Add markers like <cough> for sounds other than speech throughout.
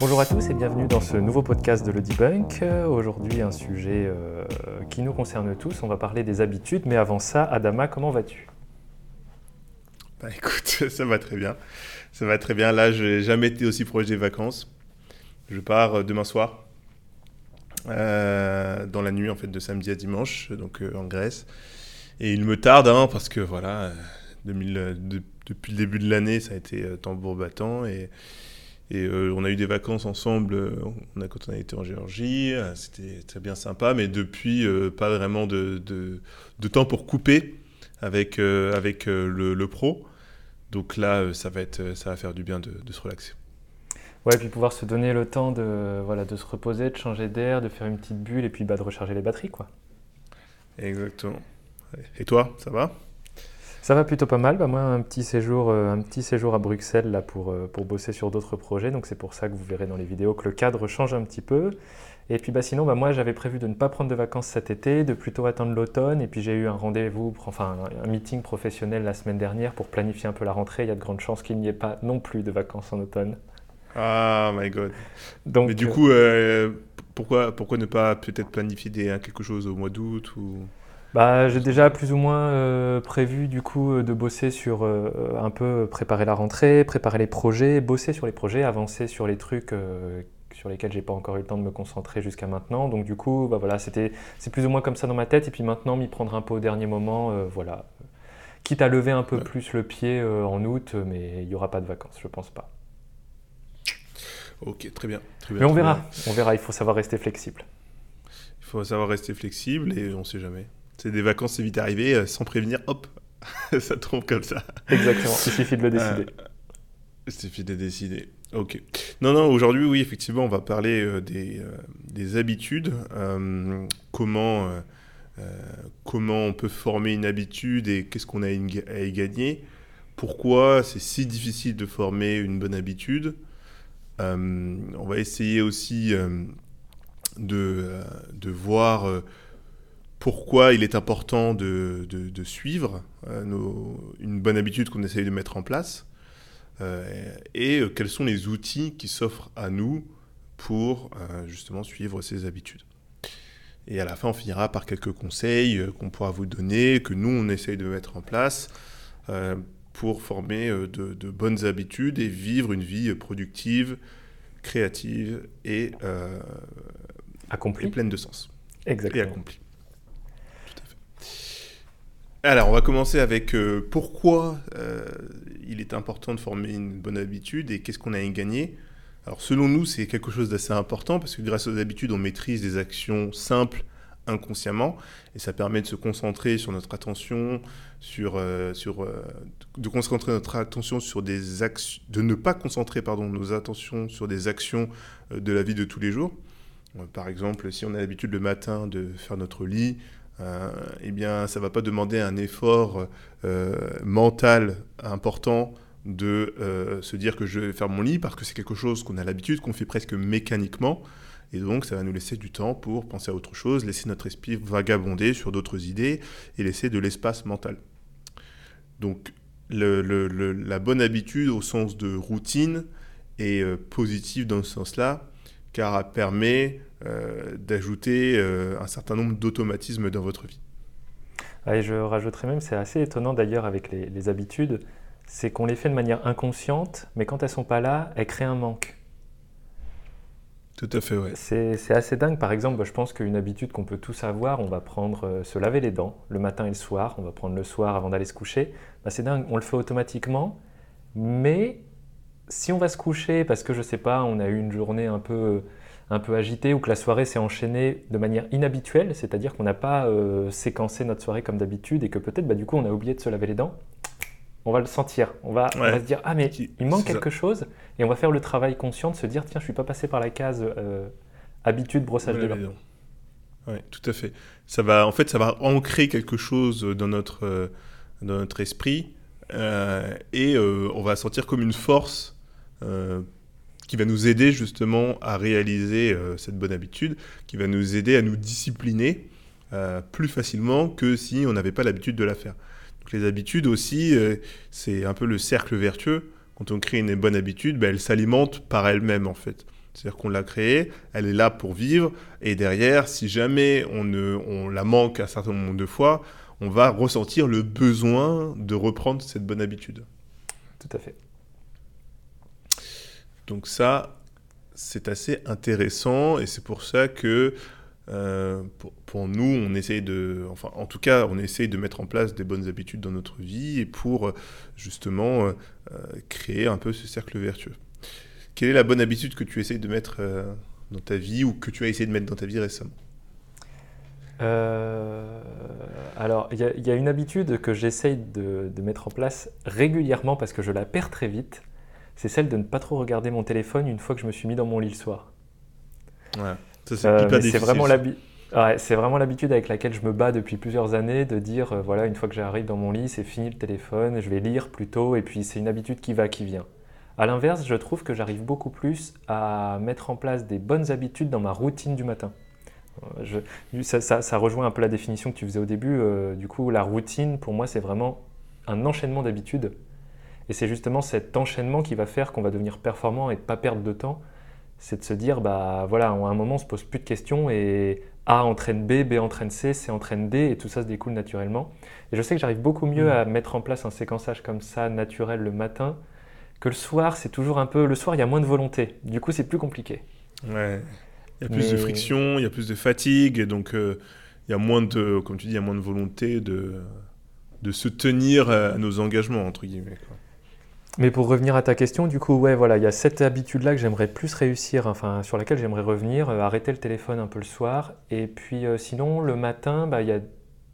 Bonjour à tous et bienvenue dans ce nouveau podcast de Le Debunk. Euh, Aujourd'hui, un sujet euh, qui nous concerne tous. On va parler des habitudes, mais avant ça, Adama, comment vas-tu? Bah écoute, <laughs> ça va très bien. Ça va très bien. Là, je n'ai jamais été aussi proche des vacances. Je pars euh, demain soir. dans la nuit en fait de samedi à dimanche, donc en Grèce. Et il me tarde hein, parce que voilà, 2000, de- depuis le début de l'année, ça a été tambour battant et, et euh, on a eu des vacances ensemble. euh, On a quand on a été en Géorgie, euh, c'était très bien sympa, mais depuis euh, pas vraiment de, de, de temps pour couper avec euh, avec le, le pro. Donc là, ça va être, ça va faire du bien de, de se relaxer. Ouais, puis pouvoir se donner le temps de, voilà, de se reposer, de changer d'air, de faire une petite bulle et puis bah, de recharger les batteries, quoi. Exactement. Et toi, ça va? Ça va plutôt pas mal. Bah, moi, un petit séjour, euh, un petit séjour à Bruxelles là, pour, euh, pour bosser sur d'autres projets. Donc, c'est pour ça que vous verrez dans les vidéos que le cadre change un petit peu. Et puis, bah, sinon, bah, moi, j'avais prévu de ne pas prendre de vacances cet été, de plutôt attendre l'automne. Et puis, j'ai eu un rendez-vous, enfin, un meeting professionnel la semaine dernière pour planifier un peu la rentrée. Il y a de grandes chances qu'il n'y ait pas non plus de vacances en automne. Ah, my God. Donc, Mais du euh, coup, euh, pourquoi, pourquoi ne pas peut-être planifier des, quelque chose au mois d'août ou... Bah, j'ai déjà plus ou moins euh, prévu du coup euh, de bosser sur euh, un peu préparer la rentrée, préparer les projets, bosser sur les projets, avancer sur les trucs euh, sur lesquels j'ai pas encore eu le temps de me concentrer jusqu'à maintenant. Donc du coup, bah voilà, c'était c'est plus ou moins comme ça dans ma tête et puis maintenant m'y prendre un peu au dernier moment, voilà. Quitte à lever un peu Ouais. plus le pied en août, mais il y aura pas de vacances, je pense pas. Ok, très bien. Très bien Mais on verra, bien. on verra, il faut savoir rester flexible. Il faut savoir rester flexible et on sait jamais. C'est des vacances, c'est vite arrivé, euh, sans prévenir, hop, <laughs> ça tombe comme ça. Exactement, il suffit de le décider. Il suffit de décider. Ok. Non, non, aujourd'hui, oui, effectivement, on va parler euh, des, euh, des habitudes. euh, comment, euh, euh, comment on peut former une habitude et qu'est-ce qu'on a à y gagner? Pourquoi c'est si difficile de former une bonne habitude? Euh, on va essayer aussi euh, de, euh, de voir euh, pourquoi il est important de, de- de suivre euh, nos- une bonne habitude qu'on essaye de mettre en place. Euh, et euh, quels sont les outils qui s'offrent à nous pour euh, justement suivre ces habitudes. Et à la fin, on finira par quelques conseils qu'on pourra vous donner, que nous, on essaye de mettre en place pour former de, de bonnes habitudes et vivre une vie productive, créative et, euh, et pleine de sens. Et Exactement. accomplie. Alors, on va commencer avec euh, pourquoi euh, il est important de former une bonne habitude et qu'est-ce qu'on a à y gagner? Alors, selon nous, c'est quelque chose d'assez important parce que grâce aux habitudes, on maîtrise des actions simples inconsciemment et ça permet de se concentrer sur notre attention, sur, euh, sur euh, de concentrer notre attention sur des actions, de ne pas concentrer pardon nos attentions sur des actions de la vie de tous les jours. Par exemple, si on a l'habitude le matin de faire notre lit, eh bien, ça ne va pas demander un effort euh, mental important de euh, se dire que je vais faire mon lit parce que c'est quelque chose qu'on a l'habitude, qu'on fait presque mécaniquement. Et donc, ça va nous laisser du temps pour penser à autre chose, laisser notre esprit vagabonder sur d'autres idées et laisser de l'espace mental. Donc, la bonne habitude au sens de routine est euh, positive dans ce sens-là, car elle permet euh, d'ajouter euh, un certain nombre d'automatismes dans votre vie. Ah, je rajouterais même, c'est assez étonnant d'ailleurs avec les, les habitudes, c'est qu'on les fait de manière inconsciente, mais quand elles sont pas là, elles créent un manque. Tout à fait, ouais. C'est assez dingue. Par exemple, je pense qu'une habitude qu'on peut tous avoir, on va prendre euh, se laver les dents le matin et le soir. On va prendre le soir avant d'aller se coucher. Bah, c'est dingue, on le fait automatiquement. Mais si on va se coucher parce que je sais pas, on a eu une journée un peu, un peu agitée ou que la soirée s'est enchaînée de manière inhabituelle, c'est-à-dire qu'on n'a pas euh, séquencé notre soirée comme d'habitude et que peut-être bah, du coup on a oublié de se laver les dents, on va le sentir. On va, on va se dire Ah, mais il manque quelque chose. Et on va faire le travail conscient de se dire Tiens, je suis pas passé par la case euh, habitude brossage de dents. Oui, tout à fait. Ça va, en fait, ça va ancrer quelque chose dans notre, euh, dans notre esprit et on va sentir comme une force qui va nous aider justement à réaliser cette bonne habitude, qui va nous aider à nous discipliner plus facilement que si on n'avait pas l'habitude de la faire les habitudes aussi, euh, c'est un peu le cercle vertueux. Quand on crée une bonne habitude, ben, elle s'alimente par elle-même en fait. C'est-à-dire qu'on l'a créée, elle est là pour vivre, et derrière, si jamais on la manque un certain nombre de fois, on va ressentir le besoin de reprendre cette bonne habitude. Tout à fait. Donc ça, c'est assez intéressant, et c'est pour ça que euh, pour, nous, on essaye de, enfin, en tout cas, on essaye de mettre en place des bonnes habitudes dans notre vie et pour euh, justement euh, créer un peu ce cercle vertueux. Quelle est la bonne habitude que tu essayes de mettre dans ta vie ou que tu as essayé de mettre dans ta vie récemment? Alors, il y, a une habitude que j'essaye de, de, mettre en place régulièrement parce que je la perds très vite. C'est celle de ne pas trop regarder mon téléphone une fois que je me suis mis dans mon lit le soir. Ouais. Euh, c'est vraiment vraiment l'habitude avec laquelle je me bats depuis plusieurs années de dire euh, voilà une fois que j'arrive dans mon lit c'est fini le téléphone je vais lire plutôt et puis c'est une habitude qui va qui vient. À l'inverse je trouve que j'arrive beaucoup plus à mettre en place des bonnes habitudes dans ma routine du matin. Euh, je, ça, rejoint un peu la définition que tu faisais au début. du coup la routine pour moi c'est vraiment un enchaînement d'habitudes et c'est justement cet enchaînement qui va faire qu'on va devenir performant et pas perdre de temps c'est de se dire, bah voilà, à un moment on se pose plus de questions et A entraîne B, B entraîne C, C entraîne D et tout ça se découle naturellement. Et je sais que j'arrive beaucoup mieux mm. à mettre en place un séquençage comme ça naturel le matin que le soir, c'est toujours un peu. Le soir, il y a moins de volonté. Du coup, c'est plus compliqué. Ouais. Il y a plus de friction, il y a plus de fatigue, et donc euh, il y a moins de, comme tu dis, il y a moins de volonté de, de se tenir à nos engagements, entre guillemets. Mais pour revenir à ta question, du coup, ouais, voilà, il y a cette habitude-là que j'aimerais plus réussir, enfin, sur laquelle j'aimerais revenir, euh, arrêter le téléphone un peu le soir. Et puis, euh, sinon, le matin, bah, il y a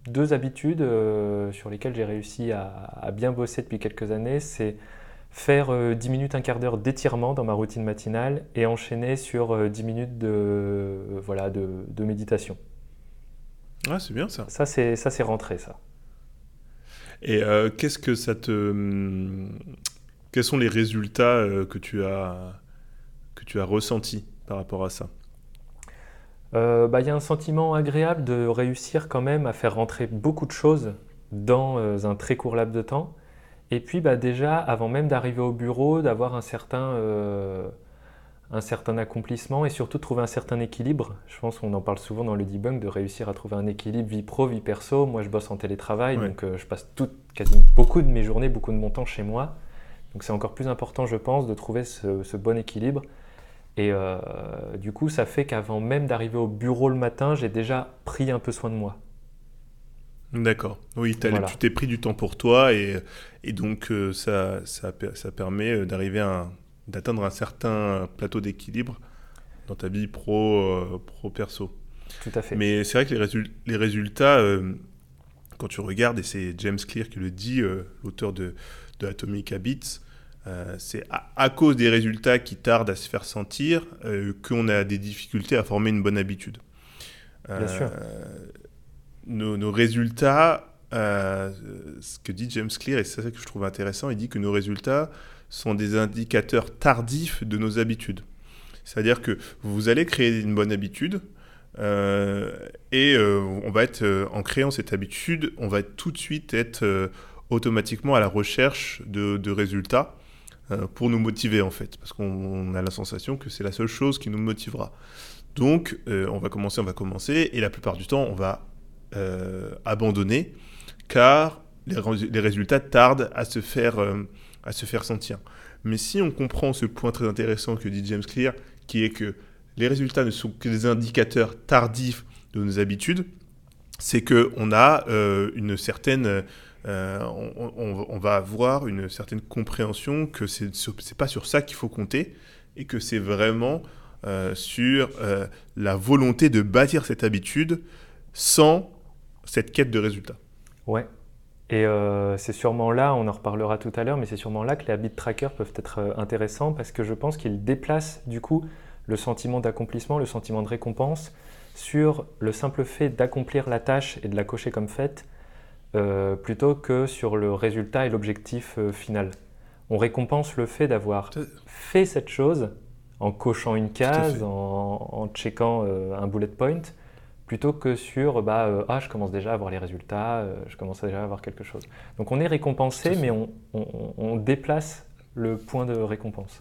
deux habitudes euh, sur lesquelles j'ai réussi à, bien bosser depuis quelques années. C'est faire 10 minutes, un quart d'heure d'étirement dans ma routine matinale et enchaîner sur 10 minutes de, voilà, de, de méditation. Ah, c'est bien ça. Ça, c'est rentré, ça. Et qu'est-ce que ça te hum, quels sont les résultats euh, que tu as que tu as ressentis par rapport à ça? Euh, bah, Il y a un sentiment agréable de réussir quand même à faire rentrer beaucoup de choses dans euh, un très court laps de temps. Et puis bah, déjà, avant même d'arriver au bureau, d'avoir un certain, un certain accomplissement et surtout de trouver un certain équilibre. Je pense qu'on en parle souvent dans le debunk, de réussir à trouver un équilibre vie pro, vie perso. Moi, je bosse en télétravail, donc je passe toute, quasi, beaucoup de mes journées, beaucoup de mon temps chez moi. Donc c'est encore plus important, je pense, de trouver ce, bon équilibre. Et euh, du coup, ça fait qu'avant même d'arriver au bureau le matin, j'ai déjà pris un peu soin de moi. D'accord. Oui, tu t'es pris du temps pour toi et, donc euh, ça, ça, permet euh, d'arriver à d'atteindre un certain plateau d'équilibre dans ta vie pro, pro perso. Tout à fait. Mais c'est vrai que les, les résultats, quand tu regardes, et c'est James Clear qui le dit, l'auteur de, de Atomic Habits, euh, c'est à, cause des résultats qui tardent à se faire sentir euh, qu'on a des difficultés à former une bonne habitude. Bien euh, sûr. Nos, résultats, ce que dit James Clear, et c'est ça que je trouve intéressant, il dit que nos résultats sont des indicateurs tardifs de nos habitudes. C'est-à-dire que vous allez créer une bonne habitude, et on va être, en créant cette habitude, on va tout de suite être automatiquement à la recherche de résultats euh, pour nous motiver en fait, parce qu'on a la sensation que c'est la seule chose qui nous motivera. Donc euh, on va commencer, on va commencer, et la plupart du temps on va euh, abandonner, car les, résultats tardent à se, faire, à se faire sentir. Mais si on comprend ce point très intéressant que dit James Clear, qui est que les résultats ne sont que des indicateurs tardifs de nos habitudes, c'est qu'on a une certaine euh, on, va avoir une certaine compréhension que c'est n'est pas sur ça qu'il faut compter et que c'est vraiment euh, sur euh, la volonté de bâtir cette habitude sans cette quête de résultats. Ouais. Et c'est sûrement là, on en reparlera tout à l'heure, mais c'est sûrement là que les habit trackers peuvent être intéressants parce que je pense qu'ils déplacent du coup le sentiment d'accomplissement, le sentiment de récompense sur le simple fait d'accomplir la tâche et de la cocher comme faite euh, plutôt que sur le résultat et l'objectif euh, final. On récompense le fait d'avoir fait cette chose en cochant une case, en, checkant euh, un bullet point, plutôt que sur bah, ah, je commence déjà à avoir les résultats, je commence déjà à avoir quelque chose. Donc on est récompensé, mais on déplace le point de récompense.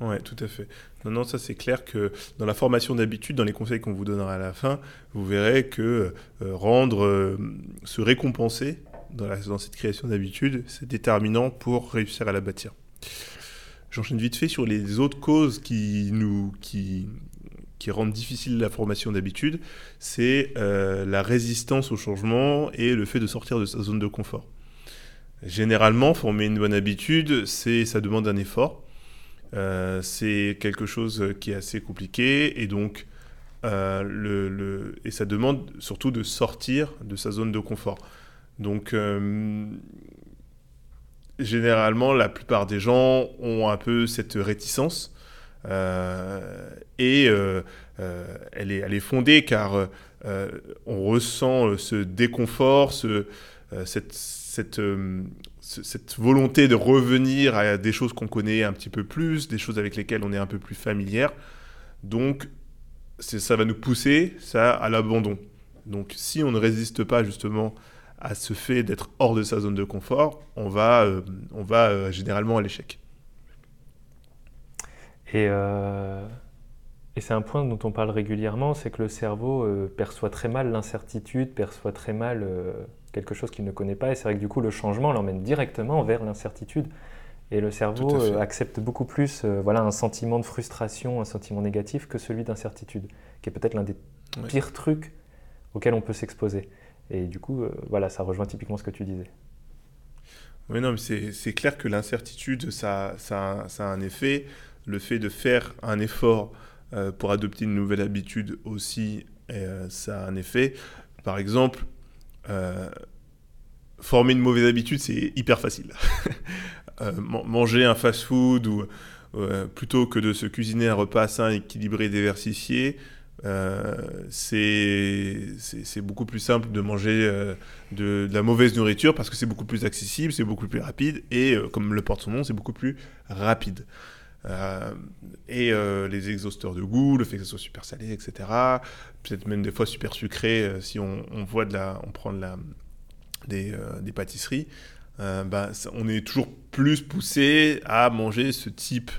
Oui, tout à fait. Non, non, ça c'est clair que dans la formation d'habitude, dans les conseils qu'on vous donnera à la fin, vous verrez que euh, rendre, euh, se récompenser dans, dans cette création d'habitude, c'est déterminant pour réussir à la bâtir. J'enchaîne vite fait sur les autres causes qui nous, qui, qui rendent difficile la formation d'habitude, c'est euh, la résistance au changement et le fait de sortir de sa zone de confort. Généralement, former une bonne habitude, c'est ça demande un effort. Euh, c'est quelque chose qui est assez compliqué et donc euh, le, et ça demande surtout de sortir de sa zone de confort. Donc euh, généralement, la plupart des gens ont un peu cette réticence et elle, est, elle est fondée car on ressent ce déconfort, ce, cette, cette cette volonté de revenir à des choses qu'on connaît un petit peu plus, des choses avec lesquelles on est un peu plus familière. Donc, ça va nous pousser ça à l'abandon. Donc, si on ne résiste pas justement à ce fait d'être hors de sa zone de confort, on va, euh, on va euh, généralement à l'échec. Et, euh, et c'est un point dont on parle régulièrement, c'est que le cerveau perçoit très mal l'incertitude, perçoit très mal quelque chose qu'il ne connaît pas. Et c'est vrai que du coup, le changement l'emmène directement vers l'incertitude. Et le cerveau euh, accepte beaucoup plus euh, voilà, un sentiment de frustration, un sentiment négatif que celui d'incertitude, qui est peut-être l'un des pires trucs auxquels on peut s'exposer. Et du coup, euh, voilà, ça rejoint typiquement ce que tu disais. Oui, non, mais c'est clair que l'incertitude, ça, ça, ça, a un effet. Le fait de faire un effort pour adopter une nouvelle habitude aussi, ça a un effet. Par exemple, euh, former une mauvaise habitude, c'est hyper facile. <laughs> Euh, manger un fast-food ou euh, plutôt que de se cuisiner un repas sain, équilibré, diversifié, c'est beaucoup plus simple de manger de, la mauvaise nourriture parce que c'est beaucoup plus accessible, c'est beaucoup plus rapide et, comme le porte son nom, c'est beaucoup plus rapide. Et les exhausteurs de goût, le fait que ce soit super salé, etc. Peut-être même des fois super sucré si on, voit de la, on prend de la, euh, des, pâtisseries, euh, bah, on est toujours plus poussé à manger ce type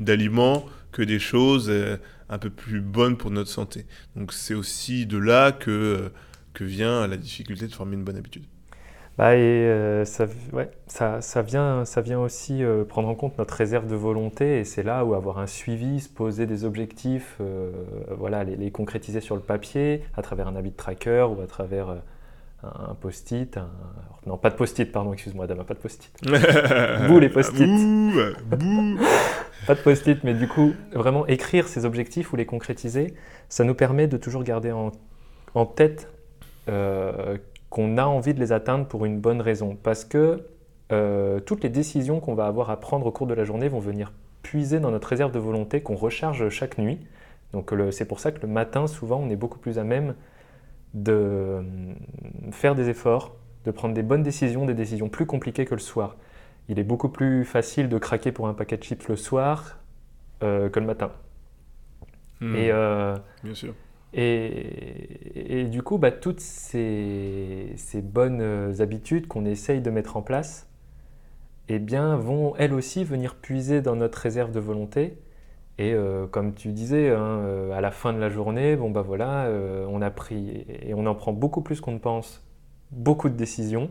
d'aliments que des choses euh, un peu plus bonnes pour notre santé. Donc c'est aussi de là que, que vient la difficulté de former une bonne habitude. Bah et ça, ouais, ça, ça, vient, ça vient aussi prendre en compte notre réserve de volonté et c'est là où avoir un suivi, se poser des objectifs, voilà, les, les, concrétiser sur le papier à travers un habit tracker ou à travers un post-it, non pas de post-it, pardon, excuse-moi Dama, pas de post-it. <laughs> Bouh les post-it. pas de post-it, mais du coup, vraiment écrire ces objectifs ou les concrétiser, ça nous permet de toujours garder en, en tête euh, qu'on a envie de les atteindre pour une bonne raison. Parce que euh, toutes les décisions qu'on va avoir à prendre au cours de la journée vont venir puiser dans notre réserve de volonté qu'on recharge chaque nuit. Donc c'est pour ça que le matin, souvent, on est beaucoup plus à même de euh, faire des efforts, de prendre des bonnes décisions, des décisions plus compliquées que le soir. Il est beaucoup plus facile de craquer pour un paquet de chips le soir euh, que le matin. Hmm. et, euh, Bien sûr. Et, du coup, bah, toutes ces, bonnes habitudes qu'on essaye de mettre en place, eh bien, vont elles aussi venir puiser dans notre réserve de volonté et euh, comme tu disais, hein, euh, à la fin de la journée, bon bah voilà, euh, on a pris et on en prend beaucoup plus qu'on ne pense, beaucoup de décisions.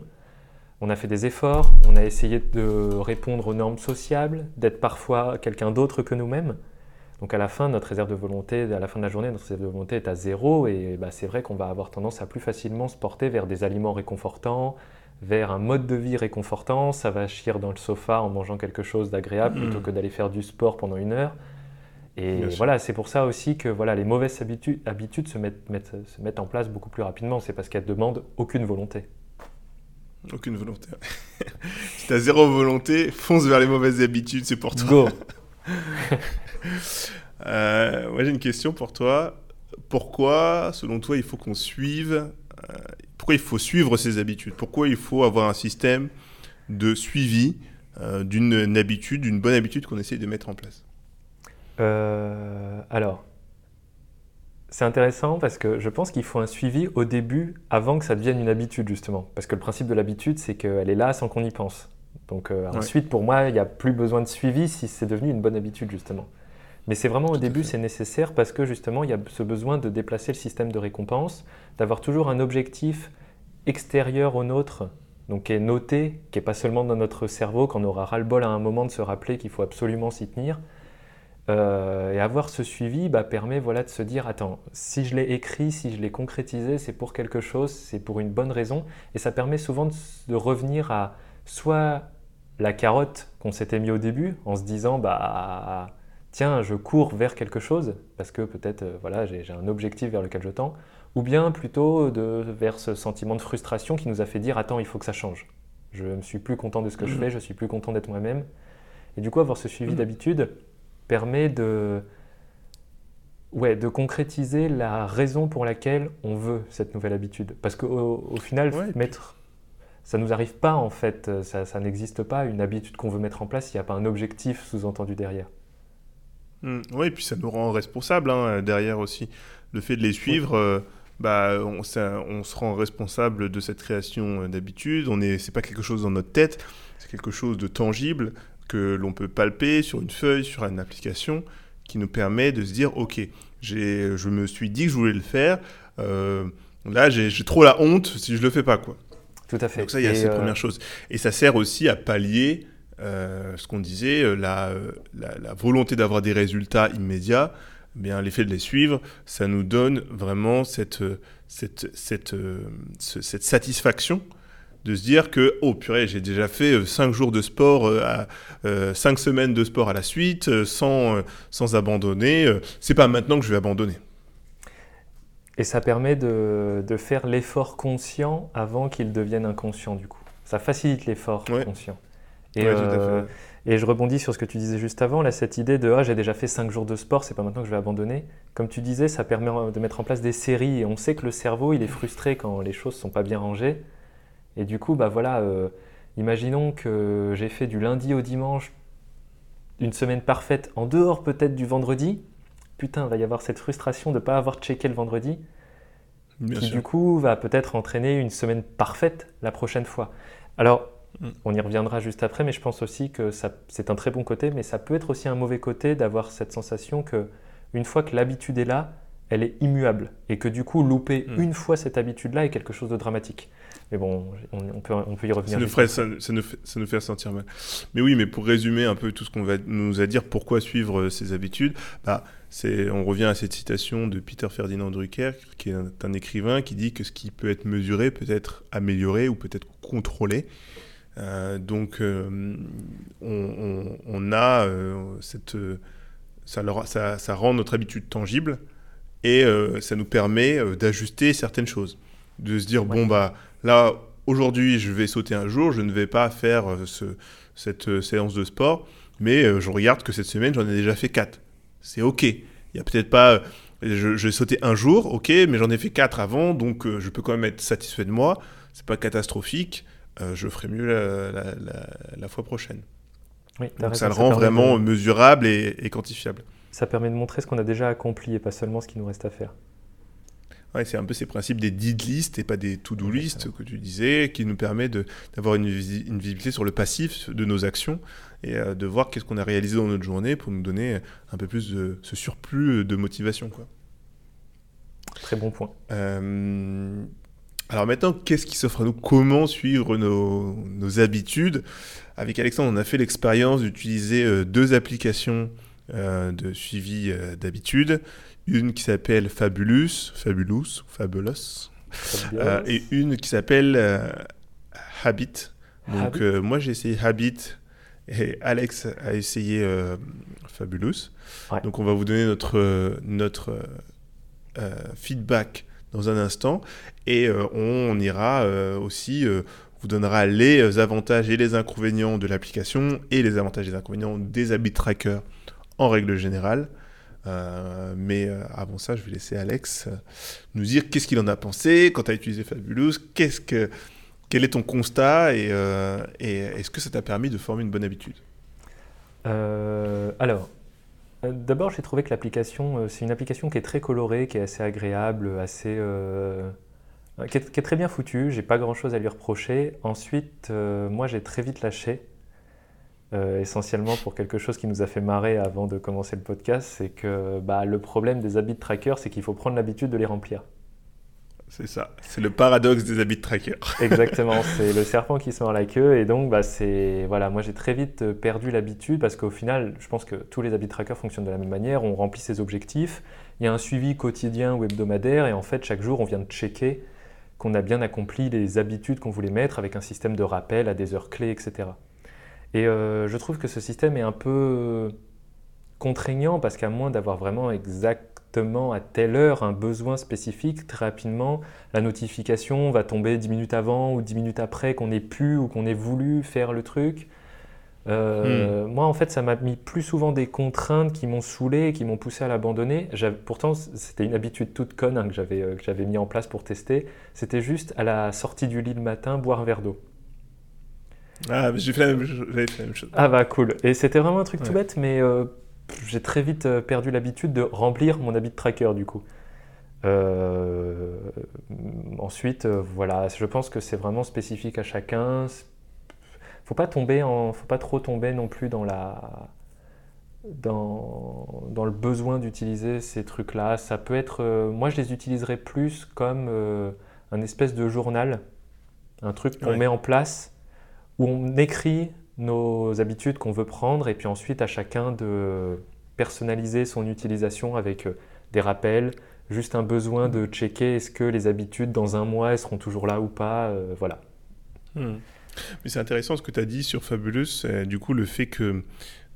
On a fait des efforts, on a essayé de répondre aux normes sociables, d'être parfois quelqu'un d'autre que nous-mêmes. Donc à la fin, notre réserve de volonté, à la fin de la journée, notre réserve de volonté est à zéro et bah, c'est vrai qu'on va avoir tendance à plus facilement se porter vers des aliments réconfortants, vers un mode de vie réconfortant. Ça va chier dans le sofa en mangeant quelque chose d'agréable plutôt que d'aller faire du sport pendant une heure. Et voilà, c'est pour ça aussi que voilà, les mauvaises habitudes, habitudes se, mettent, se mettent en place beaucoup plus rapidement. C'est parce qu'elles demandent aucune volonté. Aucune volonté. <laughs> si t'as zéro volonté, fonce vers les mauvaises habitudes, c'est pour toi. Go. <laughs> <laughs> Euh, moi j'ai une question pour toi. Pourquoi, selon toi, il faut qu'on suive euh, Pourquoi il faut suivre ces habitudes? Pourquoi il faut avoir un système de suivi euh, d'une habitude, d'une bonne habitude qu'on essaye de mettre en place? Alors, c'est intéressant parce que je pense qu'il faut un suivi au début avant que ça devienne une habitude justement. Parce que le principe de l'habitude, c'est qu'elle est là sans qu'on y pense. Donc euh, ensuite, pour moi, il n'y a plus besoin de suivi si c'est devenu une bonne habitude justement. Mais c'est vraiment au début, c'est nécessaire parce que justement, il y a ce besoin de déplacer le système de récompense, d'avoir toujours un objectif extérieur au nôtre, donc qui est noté, qui n'est pas seulement dans notre cerveau, qu'on aura ras-le-bol à un moment de se rappeler qu'il faut absolument s'y tenir, euh, et avoir ce suivi bah, permet voilà, de se dire, attends, si je l'ai écrit, si je l'ai concrétisé, c'est pour quelque chose, c'est pour une bonne raison. Et ça permet souvent de, revenir à soit la carotte qu'on s'était mis au début, en se disant, bah, tiens, je cours vers quelque chose, parce que peut-être euh, voilà, j'ai un objectif vers lequel je tends, ou bien plutôt de, vers ce sentiment de frustration qui nous a fait dire, attends, il faut que ça change. Je ne suis plus content de ce que je mmh. fais, je suis plus content d'être moi-même. Et du coup, avoir ce suivi mmh. d'habitude, permet de, ouais, de concrétiser la raison pour laquelle on veut cette nouvelle habitude. Parce qu'au au final, mettre, ça ne nous arrive pas en fait, ça, ça n'existe pas une habitude qu'on veut mettre en place s'il n'y a pas un objectif sous-entendu derrière. Mmh. oui, et puis ça nous rend responsable hein, derrière aussi. Le fait de les suivre, euh, bah, on, on, se rend responsable de cette création d'habitude. On est, c'est pas quelque chose dans notre tête, c'est quelque chose de tangible que l'on peut palper sur une feuille, sur une application, qui nous permet de se dire, OK, je me suis dit que je voulais le faire, euh, là j'ai trop la honte si je le fais pas. quoi. Tout à fait. Donc ça, il y a cette euh, première chose. Et ça sert aussi à pallier euh, ce qu'on disait, la, la, volonté d'avoir des résultats immédiats. Eh bien, l'effet de les suivre, ça nous donne vraiment cette, cette, cette, cette satisfaction de se dire que, oh purée, j'ai déjà fait 5 euh, jours de sport, 5 euh, euh, semaines de sport à la suite, sans, sans abandonner, c'est pas maintenant que je vais abandonner. Et ça permet de, de faire l'effort conscient avant qu'il devienne inconscient, du coup. Ça facilite l'effort conscient. Et, et, je rebondis sur ce que tu disais juste avant, là, cette idée de ah, j'ai déjà fait 5 jours de sport, c'est pas maintenant que je vais abandonner. Comme tu disais, ça permet de mettre en place des séries et on sait que le cerveau, il est frustré quand les choses sont pas bien rangées. Et du coup, bah voilà, euh, imaginons que j'ai fait du lundi au dimanche une semaine parfaite en dehors peut-être du vendredi. Putain, il va y avoir cette frustration de ne pas avoir checké le vendredi. qui du coup va peut-être entraîner une semaine parfaite la prochaine fois. Alors, on y reviendra juste après, mais je pense aussi que c'est un très bon côté, mais ça peut être aussi un mauvais côté d'avoir cette sensation que une fois que l'habitude est là, elle est immuable et que du coup louper mm. une fois cette habitude-là est quelque chose de dramatique. Mais bon, on, peut, on peut y revenir. Ça nous, ferait, ça, nous fait, ça nous fait sentir mal. Mais oui, mais pour résumer un peu tout ce qu'on va nous a dire, pourquoi suivre euh, ces habitudes, bah, on revient à cette citation de Peter Ferdinand Drucker, qui est un, écrivain qui dit que ce qui peut être mesuré peut être amélioré ou peut être contrôlé. Euh, donc, euh, on, on, a cette. Ça, ça, ça, rend notre habitude tangible et ça nous permet d'ajuster certaines choses. De se dire, bon, bah Là, aujourd'hui, je vais sauter un jour, je ne vais pas faire euh, cette euh, séance de sport, mais euh, je regarde que cette semaine, j'en ai déjà fait 4. C'est OK. Il y a peut-être pas. Je, vais sauter un jour, OK, mais j'en ai fait 4 avant, donc je peux quand même être satisfait de moi. C'est pas catastrophique. Je ferai mieux la, fois prochaine. donc ça le rend vraiment mesurable et quantifiable. Ça permet de montrer ce qu'on a déjà accompli et pas seulement ce qui nous reste à faire c'est un peu ces principes des did list et pas des to-do list que tu disais, qui nous permet d'avoir une, une, visibilité sur le passif de nos actions et euh, de voir qu'est-ce qu'on a réalisé dans notre journée pour nous donner un peu plus de ce surplus de motivation. Quoi. Très bon point. Euh, alors maintenant, qu'est-ce qui s'offre à nous? Comment suivre nos, nos, habitudes? Avec Alexandre, on a fait l'expérience d'utiliser euh, deux applications de suivi d'habitude, une qui s'appelle Fabulous, Fabulous, Fabulous, et une qui s'appelle Habit. Donc moi j'ai essayé Habit et Alex a essayé Fabulous. Donc on va vous donner notre, notre feedback dans un instant. Et euh, on, ira euh, aussi euh, vous donnera les avantages et les inconvénients de l'application et les avantages et les inconvénients des habit trackers en règle générale. mais avant ça, je vais laisser Alex nous dire qu'est-ce qu'il en a pensé quand tu as utilisé Fabulous, qu'est-ce que, quel est ton constat et, et est-ce que ça t'a permis de former une bonne habitude? Alors, d'abord, j'ai trouvé que l'application, euh, c'est une application qui est très colorée, qui est assez agréable, assez, euh, qui, est, très bien foutue. J'ai pas grand-chose à lui reprocher. Ensuite, moi, j'ai très vite lâché. essentiellement pour quelque chose qui nous a fait marrer avant de commencer le podcast, c'est que bah, le problème des habits de tracker, c'est qu'il faut prendre l'habitude de les remplir. C'est ça, c'est le paradoxe des habits de tracker. <laughs> Exactement, c'est le serpent qui se mord la queue et donc bah, voilà, moi j'ai très vite euh, perdu l'habitude parce qu'au final, je pense que tous les habits de tracker fonctionnent de la même manière, on remplit ses objectifs, il y a un suivi quotidien ou hebdomadaire et en fait chaque jour on vient de checker qu'on a bien accompli les habitudes qu'on voulait mettre avec un système de rappel à des heures clés, etc. Et euh, je trouve que ce système est un peu contraignant parce qu'à moins d'avoir vraiment exact à telle heure un besoin spécifique, très rapidement, la notification va tomber 10 minutes avant ou 10 minutes après qu'on ait pu ou qu'on ait voulu faire le truc. Euh, hmm. Moi, en fait, ça m'a mis plus souvent des contraintes qui m'ont saoulé, qui m'ont poussé à l'abandonner. Pourtant, c'était une habitude toute conne hein, euh, que j'avais mis en place pour tester. C'était juste à la sortie du lit le matin, boire un verre d'eau. Ah, j'ai fait, la même chose. Ah bah cool. Et c'était vraiment un truc tout bête, mais euh, j'ai très vite euh, perdu l'habitude de remplir mon habit de tracker du coup. Euh, ensuite, euh, voilà, je pense que c'est vraiment spécifique à chacun. Faut pas tomber en, faut pas trop tomber non plus dans la, dans, dans le besoin d'utiliser ces trucs-là. Ça peut être, moi je les utiliserais plus comme un espèce de journal, un truc qu'on met en place où on écrit nos habitudes qu'on veut prendre et puis ensuite à chacun de personnaliser son utilisation avec euh, des rappels, juste un besoin de checker est-ce que les habitudes dans un mois elles seront toujours là ou pas, euh, voilà. Hmm. Mais c'est intéressant ce que tu as dit sur Fabulous, du coup le fait que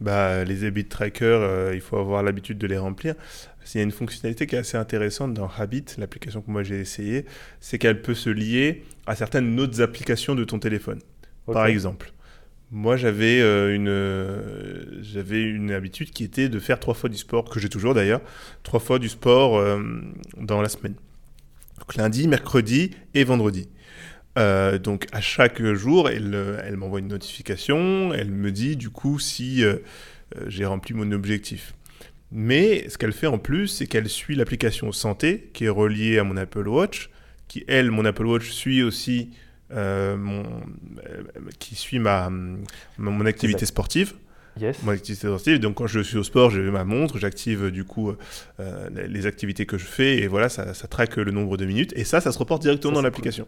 bah, les habit trackers, euh, il faut avoir l'habitude de les remplir. Il y a une fonctionnalité qui est assez intéressante dans Habit, l'application que moi j'ai essayé, c'est qu'elle peut se lier à certaines autres applications de ton téléphone. Par exemple, moi, j'avais euh, une, euh, j'avais une habitude qui était de faire trois fois du sport, que j'ai toujours d'ailleurs, trois fois du sport euh, dans la semaine. Donc lundi, mercredi et vendredi. donc à chaque jour, elle, elle m'envoie une notification, elle me dit du coup si j'ai rempli mon objectif. Mais ce qu'elle fait en plus, c'est qu'elle suit l'application santé qui est reliée à mon Apple Watch, qui elle, mon Apple Watch suit aussi mon, euh, qui suit ma, mon activité sportive. Yes. Mon activité sportive. Donc quand je suis au sport, j'ai ma montre, j'active du coup euh, les activités que je fais et voilà, ça, ça traque le nombre de minutes. Et ça, ça se reporte directement dans l'application.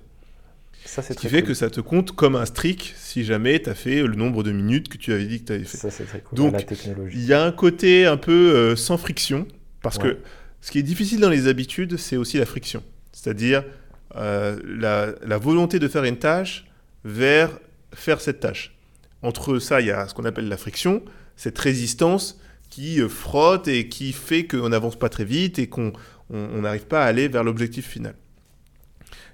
Ça, Ce qui fait que ça te compte comme un streak si jamais tu as fait le nombre de minutes que tu avais dit que tu avais fait. Ça, c'est très cool. Donc, il y a un côté un peu sans friction parce que ce qui est difficile dans les habitudes, c'est aussi la friction. C'est-à-dire, euh, la, volonté de faire une tâche vers faire cette tâche. Entre ça, il y a ce qu'on appelle la friction, cette résistance qui euh, frotte et qui fait qu'on n'avance pas très vite et qu'on n'arrive pas à aller vers l'objectif final.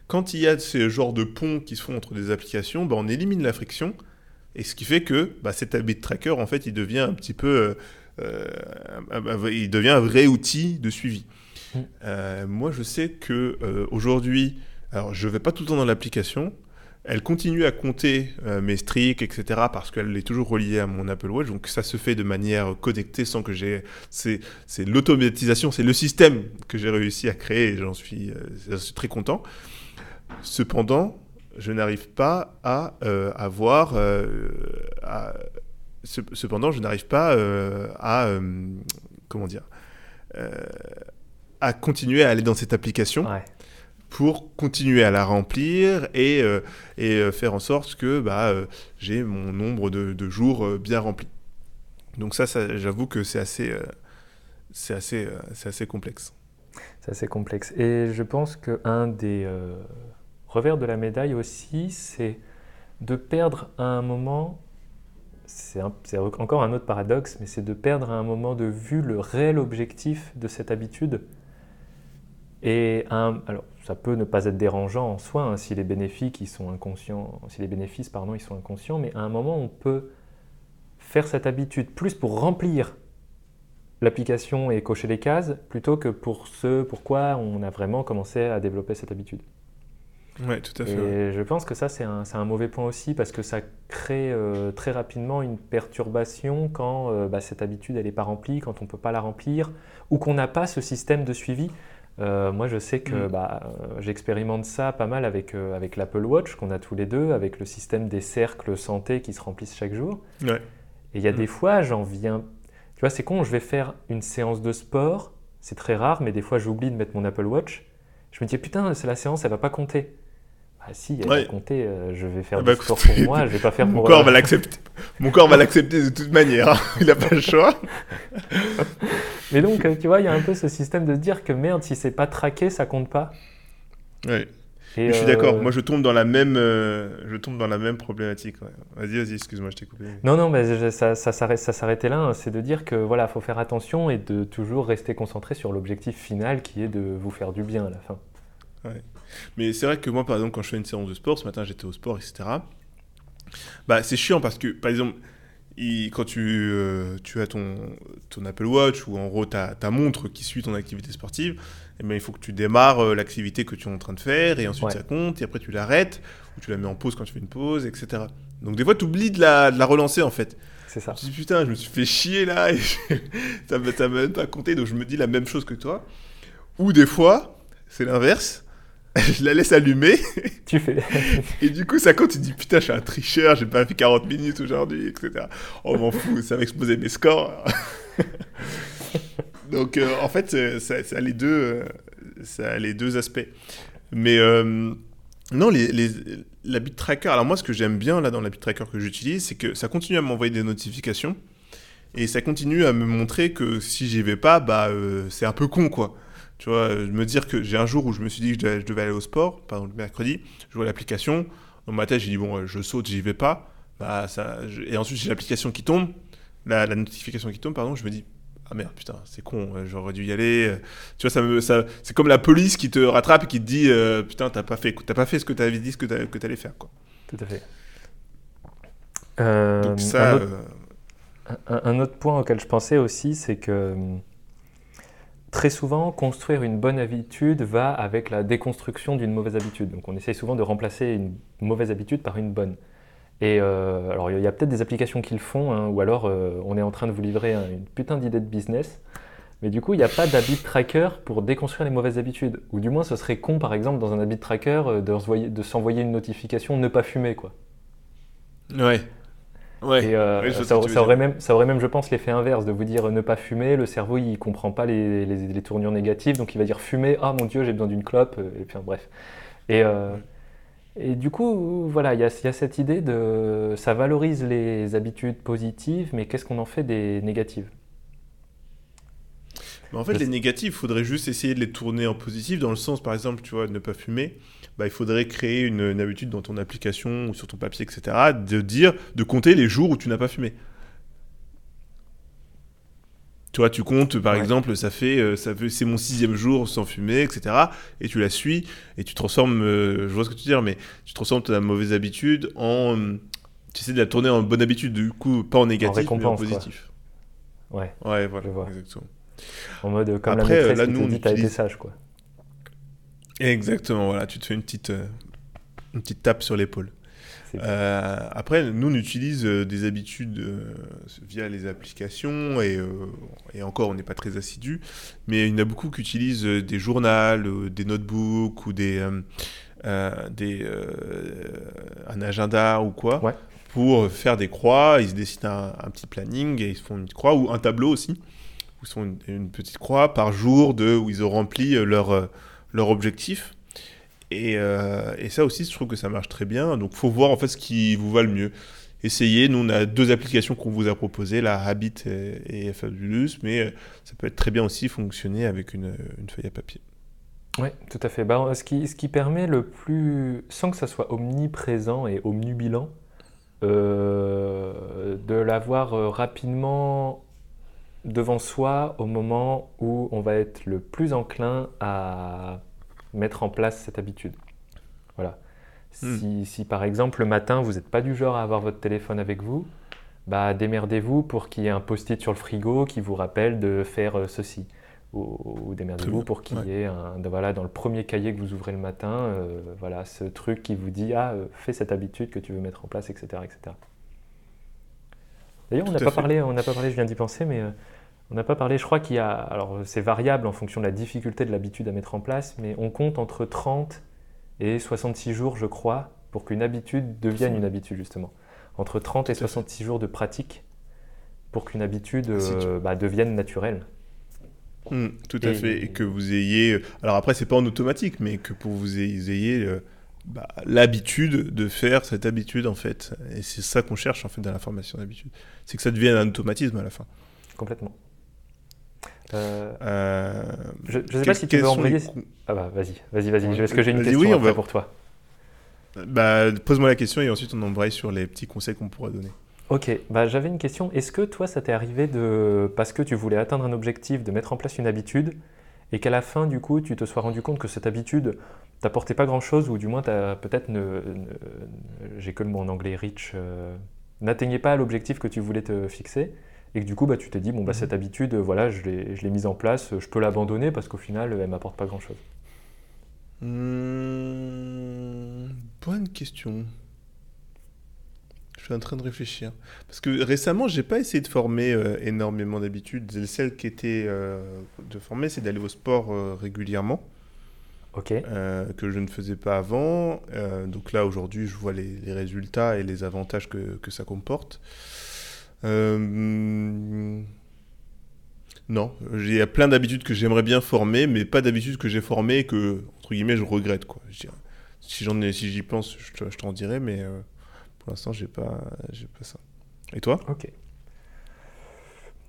Quand il y a ces genres de ponts qui se font entre des applications, bah, on élimine la friction, et ce qui fait que bah, cet habit tracker, en fait, il devient un petit peu... Euh, il devient un vrai outil de suivi. Euh, moi, je sais que euh, aujourd'hui, alors je vais pas tout le temps dans l'application. Elle continue à compter euh, mes streaks, etc. parce qu'elle est toujours reliée à mon Apple Watch. Donc ça se fait de manière connectée sans que j'ai... C'est l'automatisation, c'est le système que j'ai réussi à créer et j'en suis, suis, très content. Cependant, je n'arrive pas à avoir... cependant, je n'arrive pas à... comment dire à continuer à aller dans cette application pour continuer à la remplir et, euh, et euh, faire en sorte que bah, euh, j'ai mon nombre de, jours bien rempli. Donc ça, ça j'avoue que c'est assez, c'est assez, c'est assez complexe. C'est assez complexe. Et je pense qu'un des revers de la médaille aussi, c'est de perdre à un moment, c'est encore un autre paradoxe, mais c'est de perdre à un moment de vue le réel objectif de cette habitude. Et alors, ça peut ne pas être dérangeant en soi hein, si les bénéfices ils sont inconscients, si les bénéfices pardon ils sont inconscients, mais à un moment on peut faire cette habitude plus pour remplir l'application et cocher les cases plutôt que pour ce pourquoi on a vraiment commencé à développer cette habitude. Oui, tout à fait. Et je pense que ça, c'est un, un, mauvais point aussi parce que ça crée euh, très rapidement une perturbation quand euh, bah, cette habitude, elle n'est pas remplie, quand on ne peut pas la remplir ou qu'on n'a pas ce système de suivi. Euh, moi, je sais que mm. bah, j'expérimente ça pas mal avec, avec l'Apple Watch qu'on a tous les deux, avec le système des cercles santé qui se remplissent chaque jour. Ouais. Et il y a mm. des fois, j'en viens. Tu vois, c'est con, je vais faire une séance de sport, c'est très rare, mais des fois, j'oublie de mettre mon Apple Watch. Je me dis, putain, c'est la séance, elle va pas compter. Ah si, elle va compter, euh, je vais faire ah du bah, sport pour moi, je vais pas faire mon pour... Corps va l'accepter. Mon corps va l'accepter de toute manière, hein. il n'a pas le choix. <laughs> Mais donc, euh, tu vois, il y a un peu ce système de dire que merde, si c'est pas traqué, ça compte pas. Oui. je suis d'accord, euh, moi je tombe dans la même, je tombe dans la même problématique. Vas-y, vas-y, excuse-moi, je t'ai coupé. Non, non, mais ça, ça s'arrêtait là, hein. c'est de dire que voilà, faut faire attention et de toujours rester concentré sur l'objectif final qui est de vous faire du bien à la fin. Ouais. Mais c'est vrai que moi, par exemple, quand je fais une séance de sport, ce matin j'étais au sport, etc. Bah, c'est chiant parce que, par exemple, quand tu, euh, tu as ton, ton Apple Watch ou en gros ta, ta montre qui suit ton activité sportive, eh ben, il faut que tu démarres euh, l'activité que tu es en train de faire et ensuite ça compte et après tu l'arrêtes ou tu la mets en pause quand tu fais une pause, etc. Donc des fois tu oublies de la, de la relancer en fait. C'est ça. Je me dis putain, je me suis fait chier là et <laughs> ça ne m'a même pas compté donc je me dis la même chose que toi. Ou des fois, c'est l'inverse <laughs> je la laisse allumer. Tu fais. <laughs> et du coup, ça compte, tu dis putain, je suis un tricheur, j'ai pas fait 40 minutes aujourd'hui, etc. On m'en fout, ça va exploser mes scores. <laughs> Donc, euh, en fait, ça, a les deux, euh, ça a les deux aspects. Mais euh, non, les, les, la. Alors moi, ce que j'aime bien là dans la bit tracker que j'utilise, c'est que ça continue à m'envoyer des notifications et ça continue à me montrer que si j'y vais pas, bah c'est un peu con quoi. Tu vois, me dire que j'ai un jour où je me suis dit que je devais aller au sport, par exemple le mercredi, je vois l'application, dans ma tête j'ai dit bon, je saute, j'y vais pas. Bah, ça, Et ensuite j'ai l'application qui tombe, la, notification qui tombe, pardon, je me dis ah merde, putain, c'est con, euh, j'aurais dû y aller. Tu vois, ça me, ça, c'est comme la police qui te rattrape et qui te dit euh, putain, t'as pas fait, t'as pas fait ce que t'avais dit, ce que t'allais faire, quoi. Tout à fait. Euh, Donc ça, un autre, un autre, point auquel je pensais aussi, c'est que Très souvent, construire une bonne habitude va avec la déconstruction d'une mauvaise habitude. Donc on essaye souvent de remplacer une mauvaise habitude par une bonne. Et euh, alors il y a peut-être des applications qui le font, hein, ou alors euh, on est en train de vous livrer une putain d'idée de business. Mais du coup, il n'y a pas d'habit tracker pour déconstruire les mauvaises habitudes. Ou du moins, ce serait con, par exemple, dans un habit tracker, euh, de s'envoyer une notification ne pas fumer, quoi. Ouais. Ouais, euh, ça, aurait même, ça aurait même, je pense, l'effet inverse de vous dire ne pas fumer. Le cerveau, il comprend pas les, les, tournures négatives, donc il va dire fumer. Ah mon Dieu, j'ai besoin d'une clope. Et puis bref. Et, euh, et du coup, voilà, il y, y, a cette idée de ça valorise les habitudes positives, mais qu'est-ce qu'on en fait des négatives? En fait, les négatives, il faudrait juste essayer de les tourner en positif, dans le sens, par exemple, tu vois, de ne pas fumer bah, il faudrait créer une, habitude dans ton application ou sur ton papier, etc., de dire, de compter les jours où tu n'as pas fumé. Tu vois, tu comptes, par exemple, ça fait, euh, ça fait, c'est mon sixième jour sans fumer, etc. Et tu la suis et tu transformes, euh, je vois ce que tu veux dire, mais tu transformes ta mauvaise habitude en, tu essaies de la tourner en bonne habitude, du coup, pas en négatif, mais en positif. Ouais. Ouais, voilà, exactement. En mode comme Après, la maîtresse là, nous, qui te dit, été sage, quoi. Exactement, voilà, tu te fais une petite, euh, une petite tape sur l'épaule. Euh, après, nous, on utilise euh, des habitudes via les applications et, et encore, on n'est pas très assidus, mais il y en a beaucoup qui utilisent des journaux, des notebooks ou des, des, un agenda ou quoi pour faire des croix. Ils se dessinent un, petit planning et ils se font une croix ou un tableau aussi où ils font une, une petite croix par jour de, où ils ont rempli leur leur objectif. Et, euh, et, ça aussi, je trouve que ça marche très bien. Donc, faut voir en fait ce qui vous va le mieux. essayez. Nous, on a deux applications qu'on vous a proposées, la Habit et, Fabulous, mais ça peut être très bien aussi fonctionner avec une, feuille à papier. Oui, tout à fait. Bah, ce, qui, ce qui permet le plus, sans que ça soit omniprésent et omnubilant, euh, de l'avoir euh, rapidement devant soi au moment où on va être le plus enclin à mettre en place cette habitude. Voilà. Hmm. Si, par exemple le matin vous n'êtes pas du genre à avoir votre téléphone avec vous, bah démerdez-vous pour qu'il y ait un post-it sur le frigo qui vous rappelle de faire euh, ceci. Ou, démerdez-vous pour qu'il y ait un, voilà, dans le premier cahier que vous ouvrez le matin, euh, voilà, ce truc qui vous dit ah euh, fais cette habitude que tu veux mettre en place, etc. etc. D'ailleurs, on n'a pas parlé, on n'a pas parlé, je viens d'y penser, mais on n'a pas parlé. Je crois qu'il y a, alors c'est variable en fonction de la difficulté de l'habitude à mettre en place, mais on compte entre 30 et 66 jours, je crois, pour qu'une habitude devienne une habitude, justement. Entre 30 et 66 jours de pratique pour qu'une habitude euh, bah, devienne naturelle. Mmh, tout à fait. Et que vous ayez. Alors après, c'est pas en automatique, mais que pour vous ayez euh, bah, l'habitude de faire cette habitude, en fait. Et c'est ça qu'on cherche, en fait, dans la formation d'habitude. C'est que ça devienne un automatisme à la fin. Complètement. Euh, je ne sais pas si tu veux envoyer. Ah bah vas-y, vas-y, vas-y. Est-ce que j'ai une question oui, on va... pour toi bah, Pose-moi la question et ensuite on embraye sur les petits conseils qu'on pourra donner. Ok, bah, j'avais une question. Est-ce que toi, ça t'est arrivé de, parce que tu voulais atteindre un objectif, de mettre en place une habitude et qu'à la fin, du coup, tu te sois rendu compte que cette habitude t'apportait pas grand-chose ou du moins peut-être, ne, j'ai que le mot en anglais, rich, euh, n'atteignait pas l'objectif que tu voulais te fixer et que du coup, bah, tu t'es dit, bon, bah, cette mhm. habitude, voilà, je l'ai mise en place, je peux l'abandonner parce qu'au final, elle m'apporte pas grand-chose hmm, Bonne question. Je suis en train de réfléchir. Parce que récemment, j'ai pas essayé de former euh, énormément d'habitudes. Celle qui était euh, de former, c'est d'aller au sport euh, régulièrement. Ok. que je ne faisais pas avant. donc là, aujourd'hui, je vois les, les, résultats et les avantages que, que ça comporte. Euh, non, il y a plein d'habitudes que j'aimerais bien former, mais pas d'habitudes que j'ai formées et que, entre guillemets, je regrette. Quoi. Si j'en ai, si j'y pense, je, t'en dirai, mais euh, pour l'instant, j'ai pas, j'ai pas ça. Et toi? Ok.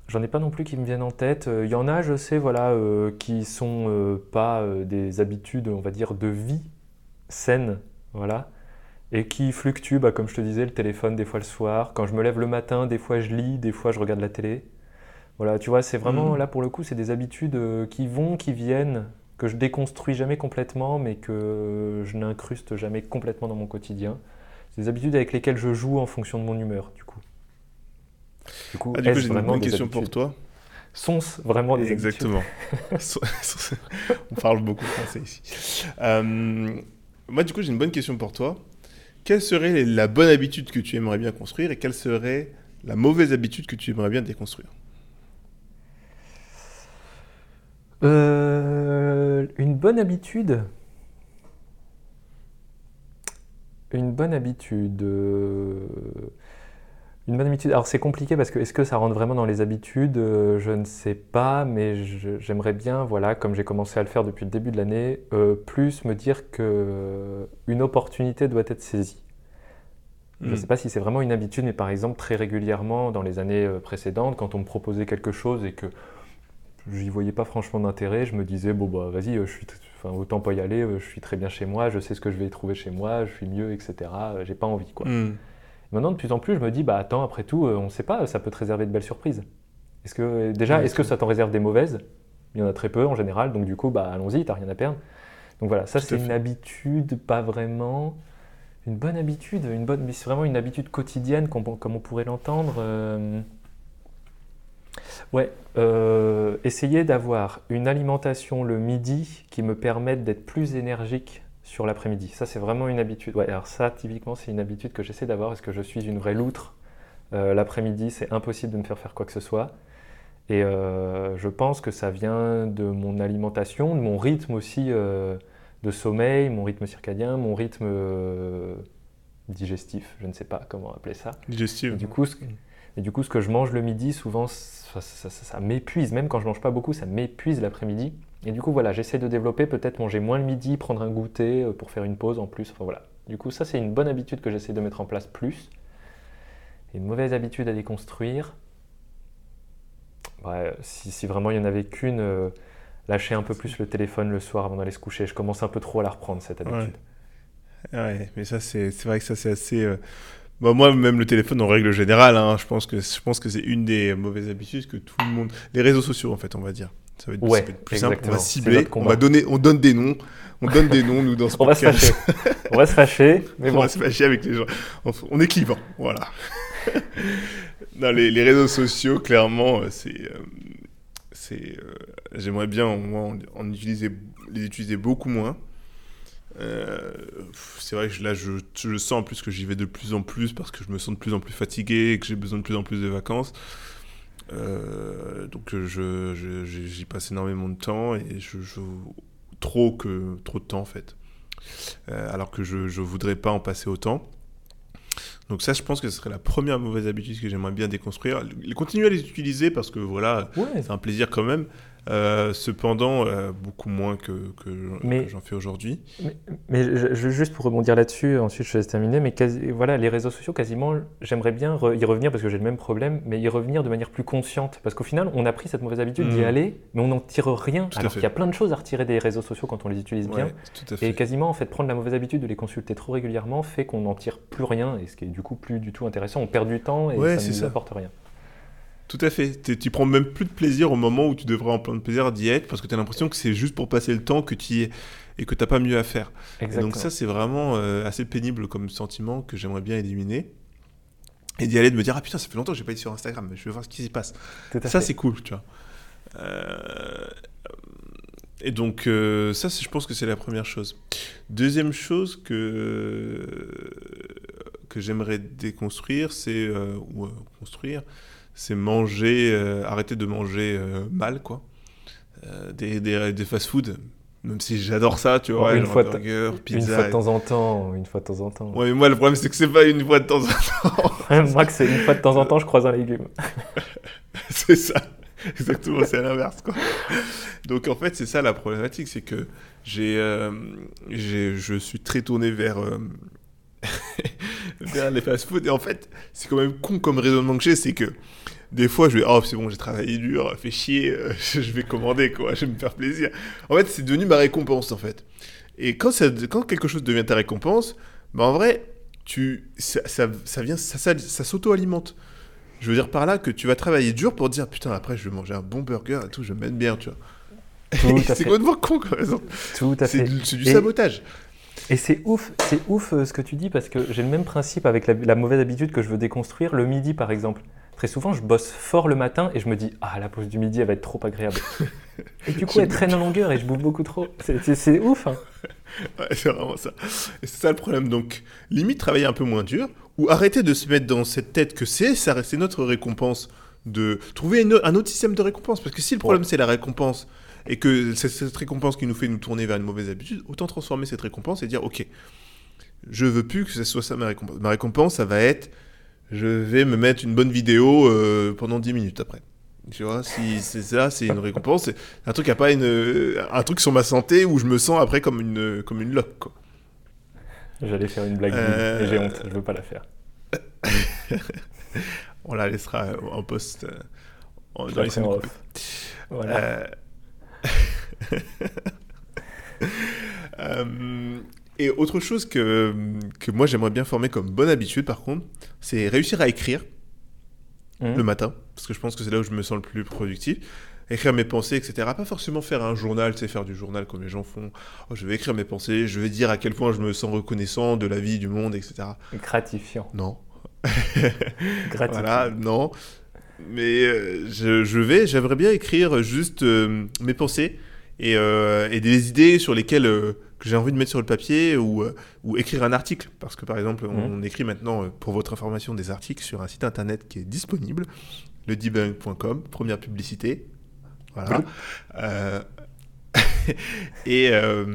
J'en ai pas non plus qui me viennent en tête. Il y en a, je sais, voilà, euh, qui sont pas des habitudes, on va dire, de vie saine, voilà et qui fluctue, bah, comme je te disais, le téléphone des fois le soir. Quand je me lève le matin, des fois je lis, des fois je regarde la télé. Voilà, tu vois, c'est vraiment, mm. là pour le coup, c'est des habitudes euh, qui vont, qui viennent, que je déconstruis jamais complètement, mais que je n'incruste jamais complètement dans mon quotidien. C'est des habitudes avec lesquelles je joue en fonction de mon humeur, du coup. Du coup, ah, j'ai une bonne question pour toi. Sont-ce vraiment des Exactement. <laughs> On parle beaucoup français ici. Euh, moi, du coup, j'ai une bonne question pour toi quelle serait la bonne habitude que tu aimerais bien construire et quelle serait la mauvaise habitude que tu aimerais bien déconstruire euh, Une bonne habitude Une bonne habitude. Euh, une bonne habitude. Alors c'est compliqué parce que est-ce que ça rentre vraiment dans les habitudes? Euh, Je ne sais pas, mais j'aimerais bien, voilà, comme j'ai commencé à le faire depuis le début de l'année, euh, plus me dire que une opportunité doit être saisie. Je ne hmm. sais pas si c'est vraiment une habitude, mais par exemple très régulièrement dans les années euh, précédentes, quand on me proposait quelque chose et que j'y voyais pas franchement d'intérêt, je me disais bon bah vas-y, je suis, enfin autant pas y aller, je suis très bien chez moi, je sais ce que je vais trouver chez moi, je suis mieux, etc. J'ai pas envie quoi. Maintenant, de plus en plus, je me dis, bah attends, après tout, euh, on ne sait pas, ça peut te réserver de belles surprises. Est-ce que, euh, déjà, est-ce que ça t'en réserve des mauvaises? Il y en a très peu en général, donc du coup, bah allons-y, t'as rien à perdre. Donc voilà, ça c'est une habitude, pas vraiment. Une bonne habitude, une bonne, mais c'est vraiment une habitude quotidienne, comme, on pourrait l'entendre. Euh, ouais, essayer d'avoir une alimentation le midi qui me permette d'être plus énergique sur l'après-midi. Ça, c'est vraiment une habitude. Ouais, alors ça, typiquement, c'est une habitude que j'essaie d'avoir parce que je suis une vraie loutre? Euh, l'après-midi, c'est impossible de me faire faire quoi que ce soit. Et euh, je pense que ça vient de mon alimentation, de mon rythme aussi euh, de sommeil, mon rythme circadien, mon rythme digestif, je ne sais pas comment appeler ça. Digestif. Et du coup, ce, et du coup, ce que je mange le midi, souvent, ça, ça m'épuise. Même quand je mange pas beaucoup, ça m'épuise l'après-midi. Et du coup, voilà, j'essaie de développer, peut-être manger moins le midi, prendre un goûter euh, pour faire une pause en plus. Enfin voilà. Du coup, ça, c'est une bonne habitude que j'essaie de mettre en place plus. une mauvaise habitude à déconstruire, si, vraiment il n'y en avait qu'une, euh, lâcher un peu plus le téléphone le soir avant d'aller se coucher. Je commence un peu trop à la reprendre, cette habitude. Ouais, mais ça, c'est vrai que ça, c'est assez. Euh, bah, moi, même le téléphone, en règle générale, hein, je pense que, je pense que c'est une des mauvaises habitudes que tout le monde. Les réseaux sociaux, en fait, on va dire. Ça va être, ouais, plus simple. On va cibler, on va donner, on donne des noms. On donne des noms, nous, dans <laughs> ce on Va se fâcher. on va se fâcher. Mais <laughs> on va se fâcher avec les gens. On est clivant, voilà. <laughs> non, les, les, réseaux sociaux, clairement, euh, c'est. Euh, c'est euh, J'aimerais bien, moi, en, utiliser, les utiliser beaucoup moins. c'est vrai que là, je, je, sens en plus que j'y vais de plus en plus parce que je me sens de plus en plus fatigué et que j'ai besoin de plus en plus de vacances. Donc, je, j'y passe énormément de temps et je, trop que trop de temps en fait. alors que je ne voudrais pas en passer autant. Donc ça, je pense que ce serait la première mauvaise habitude que j'aimerais bien déconstruire. Continuer à les utiliser parce que voilà, c'est un plaisir quand même. Euh, cependant, euh, beaucoup moins que, que j'en fais aujourd'hui. Mais, je, juste pour rebondir là-dessus, ensuite je laisse terminer, mais voilà, les réseaux sociaux, quasiment, j'aimerais bien y revenir parce que j'ai le même problème, mais y revenir de manière plus consciente. Parce qu'au final, on a pris cette mauvaise habitude d'y mmh. aller, mais on n'en tire rien. alors qu'il y a plein de choses à retirer des réseaux sociaux quand on les utilise bien. Et quasiment, en fait, prendre la mauvaise habitude de les consulter trop régulièrement fait qu'on n'en tire plus rien, et ce qui est du coup plus du tout intéressant. On perd du temps et ça ne nous apporte rien. Tout à fait. Tu prends même plus de plaisir au moment où tu devrais en prendre plaisir d'y être parce que tu as l'impression que c'est juste pour passer le temps que tu y es et que tu n'as pas mieux à faire. Donc ça, c'est vraiment euh, assez pénible comme sentiment que j'aimerais bien éliminer. Et d'y aller, de me dire, ah putain, ça fait longtemps que j'ai pas été sur Instagram, je vais voir ce qui s'y passe. Ça, c'est cool, tu vois. Euh, et donc, euh, ça, je pense que c'est la première chose. Deuxième chose que, que j'aimerais déconstruire, c'est, ou construire, c'est manger, euh, arrêter de manger euh, mal, quoi. Euh, des, des, des fast-food, même si j'adore ça, tu vois, une, fois burger, pizza, une fois de temps en temps, une fois de temps en temps. Ouais, mais moi le problème c'est que c'est pas une fois de temps en temps. <laughs> moi que c'est une fois de temps en temps, je croise un légume. <laughs> c'est ça, exactement, c'est l'inverse quoi. Donc en fait c'est ça la problématique, c'est que j'ai, je suis très tourné vers <laughs> vers les fast-food et en fait c'est quand même con comme raisonnement que j'ai, c'est que des fois, je vais, oh, c'est bon, j'ai travaillé dur, fait chier, euh, <laughs> je vais commander, quoi, je vais me faire plaisir. En fait, c'est devenu ma récompense, en fait. Et quand, ça, quand quelque chose devient ta récompense, bah, en vrai, tu, ça, ça, vient, ça, ça, s'auto-alimente. Je veux dire par là que tu vas travailler dur pour dire, putain, après, je vais manger un bon burger et tout, je me bien, tu vois. <laughs> c'est complètement con, quoi. Tout à fait. C'est du sabotage. Et c'est ouf, c'est ouf euh, ce que tu dis parce que j'ai le même principe avec la, mauvaise habitude que je veux déconstruire le midi par exemple. Très souvent, je bosse fort le matin et je me dis ah la pause du midi elle va être trop agréable. <laughs> et du coup elle traîne en longueur et je bouffe beaucoup trop. C'est ouf. Hein. <laughs> Ouais, c'est vraiment ça. Et c'est ça le problème. Donc limite travailler un peu moins dur ou arrêter de se mettre dans cette tête que c'est c'est notre récompense de trouver un autre système de récompense parce que si le problème c'est la récompense et que c'est cette récompense qui nous fait nous tourner vers une mauvaise habitude, autant transformer cette récompense et dire ok, je veux plus que ce soit ça ma récompense. Ma récompense, ça va être je vais me mettre une bonne vidéo euh, pendant 10 minutes après. Tu vois, si c'est ça, c'est une récompense. Un truc qui a pas une, un truc sur ma santé où je me sens après comme une, comme une loque. Quoi. J'allais faire une blague, euh... mais j'ai honte, je veux pas la faire. <laughs> On la laissera en poste euh, dans les scènes Voilà. <laughs> Et autre chose que, que moi j'aimerais bien former comme bonne habitude par contre, c'est réussir à écrire mmh. le matin, parce que je pense que c'est là où je me sens le plus productif. Écrire mes pensées, etc. Pas forcément faire un journal, tu sais, faire du journal comme les gens font. Oh, je vais écrire mes pensées, je vais dire à quel point je me sens reconnaissant de la vie, du monde, etc. Gratifiant. Non. <laughs> Gratifiant. Voilà, non. Mais euh, je, vais, j'aimerais bien écrire juste euh, mes pensées et, euh, et, des idées sur lesquelles que j'ai envie de mettre sur le papier ou, ou écrire un article. Parce que par exemple, on, mhm. écrit maintenant, pour votre information, des articles sur un site internet qui est disponible, le debunk.com, première publicité. Voilà. <laughs> et, euh,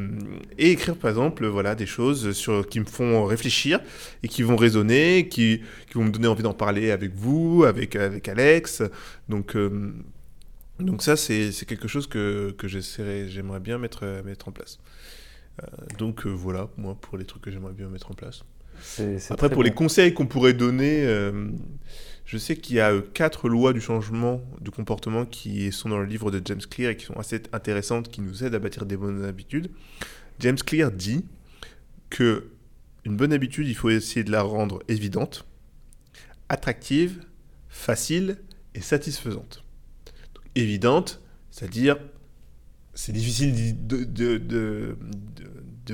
et, écrire par exemple voilà des choses sur qui me font réfléchir et qui vont résonner qui, qui vont me donner envie d'en parler avec vous avec avec Alex donc euh, donc ça c'est quelque chose que, que j'aimerais bien mettre mettre en place euh, donc voilà moi pour les trucs que j'aimerais bien mettre en place Après, pour les conseils qu'on pourrait donner, euh, je sais qu'il y a euh, quatre lois du changement de comportement qui sont dans le livre de James Clear et qui sont assez intéressantes, qui nous aident à bâtir des bonnes habitudes. James Clear dit que une bonne habitude, il faut essayer de la rendre évidente, attractive, facile et satisfaisante. évidente, c'est-à-dire c'est difficile de,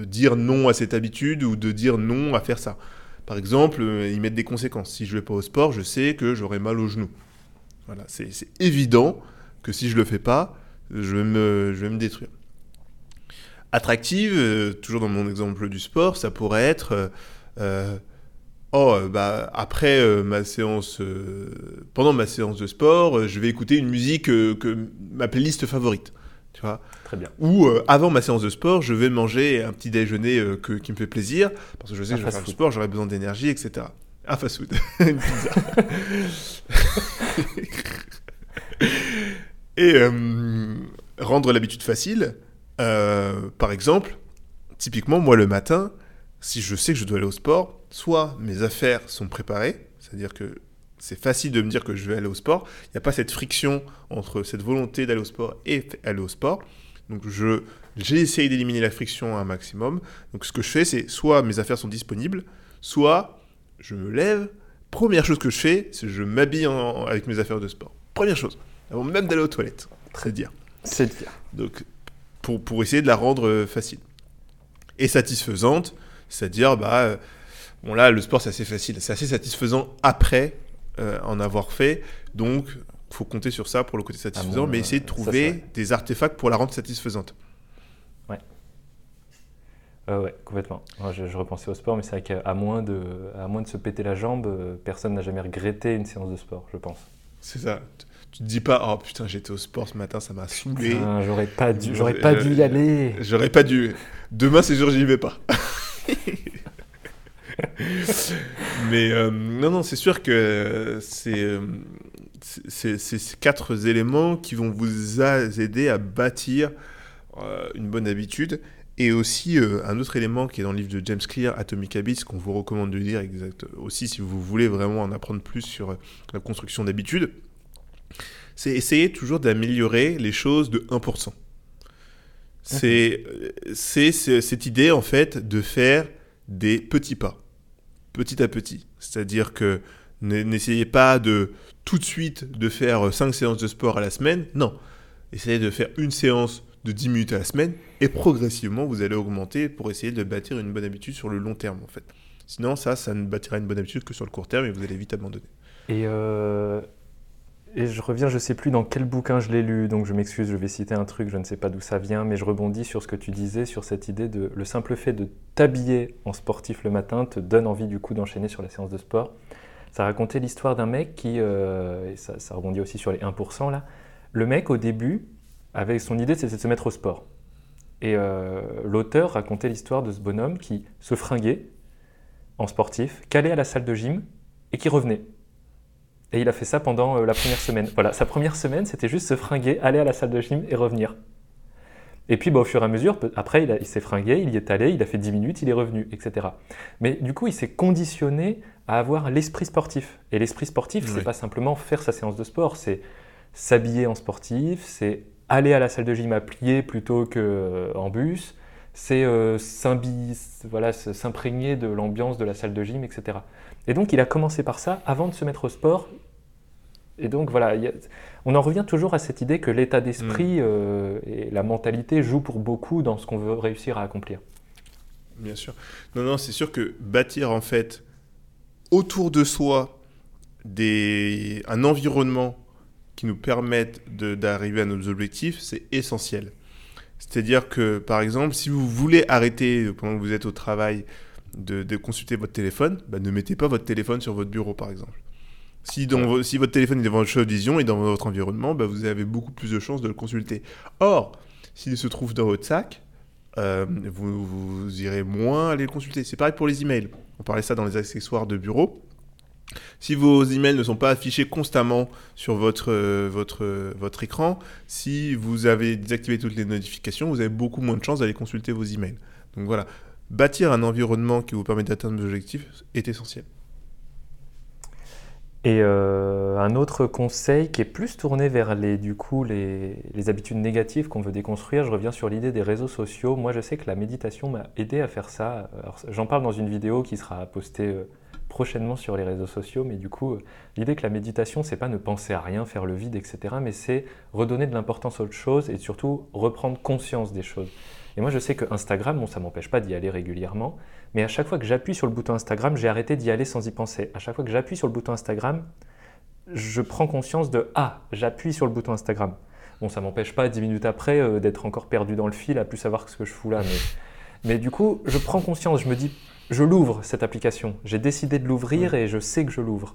dire non à cette habitude ou de dire non à faire ça. Par exemple, euh, ils mettent des conséquences. Si je ne vais pas au sport, je sais que j'aurai mal au genou. Voilà, c'est évident que si je ne le fais pas, je vais me, je vais me détruire. Attractive, euh, toujours dans mon exemple du sport, ça pourrait être euh, Oh, bah, après ma séance, pendant ma séance de sport, je vais écouter une musique que ma playlist favorite. Tu vois Très bien. Ou euh, avant ma séance de sport, je vais manger un petit déjeuner euh, que, qui me fait plaisir, parce que je sais que je vais faire du sport, j'aurai besoin d'énergie, etc. Un fast-food, une <laughs> pizza. Et euh, rendre l'habitude facile, par exemple, typiquement, moi le matin, si je sais que je dois aller au sport, soit mes affaires sont préparées, c'est-à-dire que c'est facile de me dire que je vais aller au sport. Il n'y a pas cette friction entre cette volonté d'aller au sport et aller au sport. Donc je j'ai essayé d'éliminer la friction un maximum. Donc ce que je fais, c'est soit mes affaires sont disponibles, soit je me lève. Première chose que je fais, c'est je m'habille avec mes affaires de sport. Première chose, avant même d'aller aux toilettes. Très dire. C'est dire. Donc pour, pour essayer de la rendre euh, facile et satisfaisante, c'est-à-dire bah euh, bon là le sport c'est assez facile, c'est assez satisfaisant après euh, en avoir fait. Donc, il faut compter sur ça pour le côté satisfaisant, ah mais essayer de trouver des artefacts pour la rendre satisfaisante. Ouais. Euh, ouais, complètement. je, repensais au sport, mais c'est vrai qu'à moins, de, à moins de se péter la jambe, euh, personne n'a jamais regretté une séance de sport, je pense. C'est ça. Tu te dis pas, oh putain, j'étais au sport ce matin, ça m'a saoulé. J'aurais pas dû, j'aurais pas dû y aller. J'aurais pas dû. Demain, c'est sûr, j'y vais pas. <laughs> Mais euh, non, non, c'est sûr que euh, c'est ces quatre éléments qui vont vous aider à bâtir euh, une bonne habitude. Et aussi, un autre élément qui est dans le livre de James Clear, Atomic Habits, qu'on vous recommande de lire exact, aussi si vous voulez vraiment en apprendre plus sur la construction d'habitudes, c'est essayer toujours d'améliorer les choses de 1%. C'est cette idée, en fait, de faire des petits pas petit à petit. C'est-à-dire que n'essayez pas de tout de suite de faire 5 séances de sport à la semaine. Non. Essayez de faire une séance de 10 minutes à la semaine et progressivement vous allez augmenter pour essayer de bâtir une bonne habitude sur le long terme en fait. Sinon ça, ça ne bâtira une bonne habitude que sur le court terme et vous allez vite abandonner. Et euh, et je reviens, je ne sais plus dans quel bouquin je l'ai lu, donc je m'excuse, je vais citer un truc, je ne sais pas d'où ça vient, mais je rebondis sur ce que tu disais, sur cette idée de le simple fait de t'habiller en sportif le matin te donne envie du coup d'enchaîner sur la séance de sport. Ça racontait l'histoire d'un mec qui, euh, et ça, rebondit aussi sur les 1% là, le mec au début, avec son idée c'était de se mettre au sport. Et euh, l'auteur racontait l'histoire de ce bonhomme qui se fringuait en sportif, qu'allait à la salle de gym et qui revenait. Et il a fait ça pendant euh, la première semaine. Voilà, sa première semaine, c'était juste se fringuer, aller à la salle de gym et revenir. Et puis, bah, au fur et à mesure, après, il, s'est fringué, il y est allé, il a fait 10 minutes, il est revenu, etc. Mais du coup, il s'est conditionné à avoir l'esprit sportif. Et l'esprit sportif, c'est pas simplement faire sa séance de sport, c'est s'habiller en sportif, c'est aller à la salle de gym à plier plutôt qu'en euh, bus, c'est euh, voilà, s'imprégner de l'ambiance de la salle de gym, etc. Et donc il a commencé par ça avant de se mettre au sport. Et donc voilà, on en revient toujours à cette idée que l'état d'esprit mm. euh, et la mentalité jouent pour beaucoup dans ce qu'on veut réussir à accomplir. Bien sûr. Non, non, c'est sûr que bâtir en fait autour de soi des, un environnement qui nous permette d'arriver à nos objectifs, c'est essentiel. C'est-à-dire que, par exemple, si vous voulez arrêter pendant que vous êtes au travail de, consulter votre téléphone, bah, ne mettez pas votre téléphone sur votre bureau, par exemple. Si, si votre téléphone est devant votre vision et dans votre environnement, bah, vous avez beaucoup plus de chances de le consulter. Or, s'il se trouve dans votre sac, euh, vous, vous, irez moins aller le consulter. C'est pareil pour les emails. On parlait ça dans les accessoires de bureau. Si vos emails ne sont pas affichés constamment sur votre, euh, votre, votre écran, si vous avez désactivé toutes les notifications, vous avez beaucoup moins de chances d'aller consulter vos emails. Donc voilà, bâtir un environnement qui vous permet d'atteindre vos objectifs est essentiel. Et euh, un autre conseil qui est plus tourné vers les, du coup, les, habitudes négatives qu'on veut déconstruire, je reviens sur l'idée des réseaux sociaux. Moi, je sais que la méditation m'a aidé à faire ça. J'en parle dans une vidéo qui sera postée euh, prochainement sur les réseaux sociaux, mais du coup, l'idée que la méditation, c'est pas ne penser à rien, faire le vide, etc., mais c'est redonner de l'importance à autre chose et surtout reprendre conscience des choses. Et moi, je sais que Instagram, bon, ça m'empêche pas d'y aller régulièrement, mais à chaque fois que j'appuie sur le bouton Instagram, j'ai arrêté d'y aller sans y penser. À chaque fois que j'appuie sur le bouton Instagram, je prends conscience de Ah, j'appuie sur le bouton Instagram. Bon, ça m'empêche pas, dix minutes après, euh, d'être encore perdu dans le fil, à plus savoir ce que je fous là. Mais, mais du coup, je prends conscience, je me dis Je l'ouvre, cette application. J'ai décidé de l'ouvrir et je sais que je l'ouvre.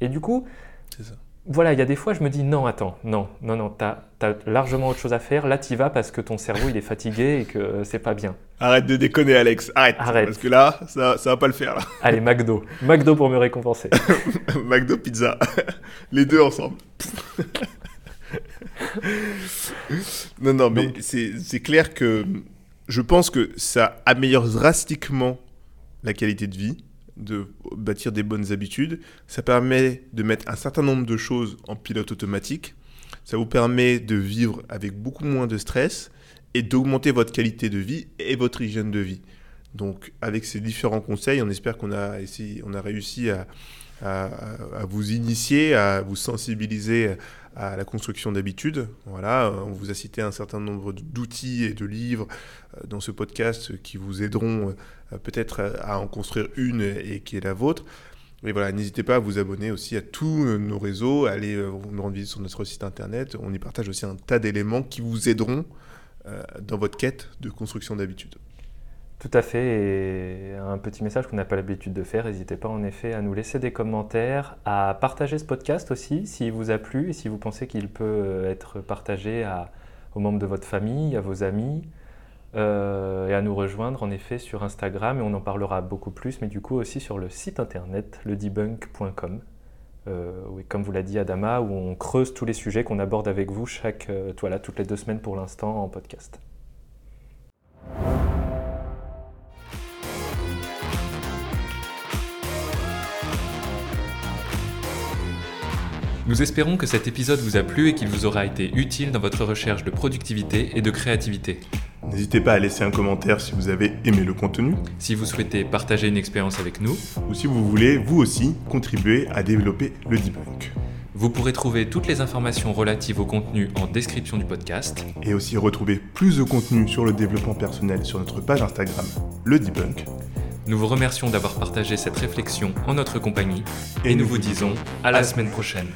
Et du coup, c'est ça voilà, il y a des fois, je me dis non, attends, non, non, non, t'as as largement autre chose à faire. Là, t'y vas parce que ton cerveau, il est fatigué et que c'est pas bien. Arrête de déconner, Alex. Arrête. Arrête. Parce que là, ça, ça va pas le faire. Là. <laughs> Allez, McDo. McDo pour me récompenser. <laughs> McDo, pizza. <laughs> Les deux ensemble. non, non, mais c'est clair que je pense que ça améliore drastiquement la qualité de vie de bâtir des bonnes habitudes. Ça permet de mettre un certain nombre de choses en pilote automatique. Ça vous permet de vivre avec beaucoup moins de stress et d'augmenter votre qualité de vie et votre hygiène de vie. Donc, avec ces différents conseils, on espère qu'on a, on a réussi à, à, vous initier, à vous sensibiliser à la construction d'habitudes. Voilà, on vous a cité un certain nombre d'outils et de livres euh, dans ce podcast qui vous aideront euh, peut-être à en construire une et qui est la vôtre. Et voilà, n'hésitez pas à vous abonner aussi à tous nos réseaux, à aller nous rendre visite sur notre site internet. On y partage aussi un tas d'éléments qui vous aideront euh, dans votre quête de construction d'habitudes. Tout à fait. Et un petit message qu'on n'a pas l'habitude de faire, n'hésitez pas en effet à nous laisser des commentaires, à partager ce podcast aussi s'il vous a plu et si vous pensez qu'il peut euh, être partagé aux membres de votre famille, à vos amis, euh, et à nous rejoindre en effet sur Instagram et on en parlera beaucoup plus, mais du coup aussi sur le site internet ledebunk.com. Euh, comme vous l'a dit Adama, où on creuse tous les sujets qu'on aborde avec vous chaque, voilà, toutes les deux semaines pour l'instant en podcast. Nous espérons que cet épisode vous a plu et qu'il vous aura été utile dans votre recherche de productivité et de créativité. N'hésitez pas à laisser un commentaire si vous avez aimé le contenu. Si vous souhaitez partager une expérience avec nous. Ou si vous voulez, vous aussi, contribuer à développer le debunk. Vous pourrez trouver toutes les informations relatives au contenu en description du podcast. Et aussi retrouver plus de contenu sur le développement personnel sur notre page Instagram, le debunk. Nous vous remercions d'avoir partagé cette réflexion en notre compagnie et nous vous disons à la semaine prochaine.